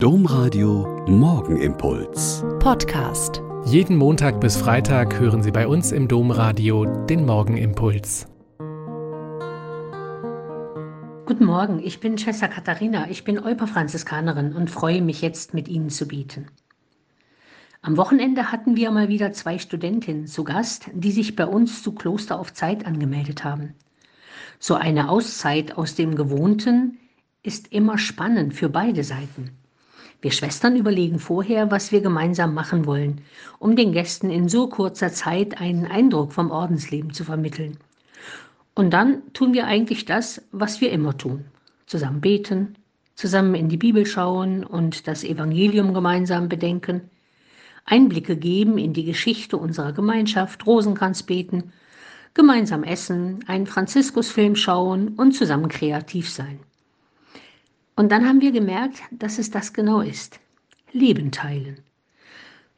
Domradio Morgenimpuls. Podcast. Jeden Montag bis Freitag hören Sie bei uns im Domradio den Morgenimpuls. Guten Morgen, ich bin Schwester Katharina, ich bin Euper-Franziskanerin und freue mich jetzt mit Ihnen zu beten. Am Wochenende hatten wir mal wieder zwei Studentinnen zu Gast, die sich bei uns zu Kloster auf Zeit angemeldet haben. So eine Auszeit aus dem Gewohnten ist immer spannend für beide Seiten. Wir Schwestern überlegen vorher, was wir gemeinsam machen wollen, um den Gästen in so kurzer Zeit einen Eindruck vom Ordensleben zu vermitteln. Und dann tun wir eigentlich das, was wir immer tun. Zusammen beten, zusammen in die Bibel schauen und das Evangelium gemeinsam bedenken, Einblicke geben in die Geschichte unserer Gemeinschaft, Rosenkranz beten, gemeinsam essen, einen Franziskusfilm schauen und zusammen kreativ sein. Und dann haben wir gemerkt, dass es das genau ist. Leben teilen.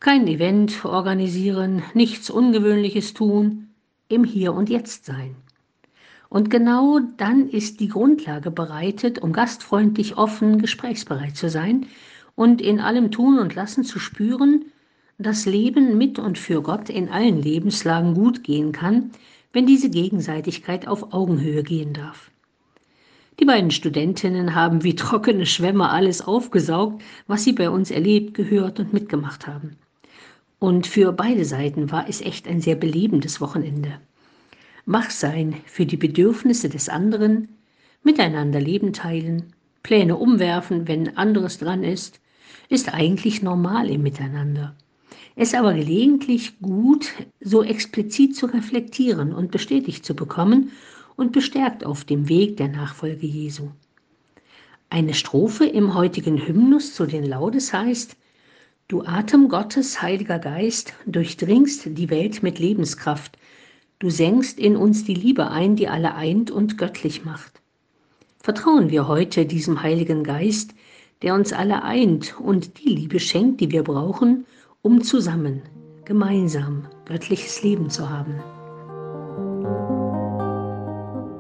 Kein Event organisieren, nichts Ungewöhnliches tun, im Hier und Jetzt sein. Und genau dann ist die Grundlage bereitet, um gastfreundlich, offen, gesprächsbereit zu sein und in allem Tun und Lassen zu spüren, dass Leben mit und für Gott in allen Lebenslagen gut gehen kann, wenn diese Gegenseitigkeit auf Augenhöhe gehen darf. Die beiden Studentinnen haben wie trockene Schwämme alles aufgesaugt, was sie bei uns erlebt, gehört und mitgemacht haben. Und für beide Seiten war es echt ein sehr belebendes Wochenende. Wach sein für die Bedürfnisse des anderen, miteinander Leben teilen, Pläne umwerfen, wenn anderes dran ist, ist eigentlich normal im Miteinander. Es aber gelegentlich gut, so explizit zu reflektieren und bestätigt zu bekommen und bestärkt auf dem Weg der Nachfolge Jesu. Eine Strophe im heutigen Hymnus zu den Laudes heißt, Du Atem Gottes, Heiliger Geist, durchdringst die Welt mit Lebenskraft, du senkst in uns die Liebe ein, die alle eint und göttlich macht. Vertrauen wir heute diesem Heiligen Geist, der uns alle eint und die Liebe schenkt, die wir brauchen, um zusammen, gemeinsam göttliches Leben zu haben.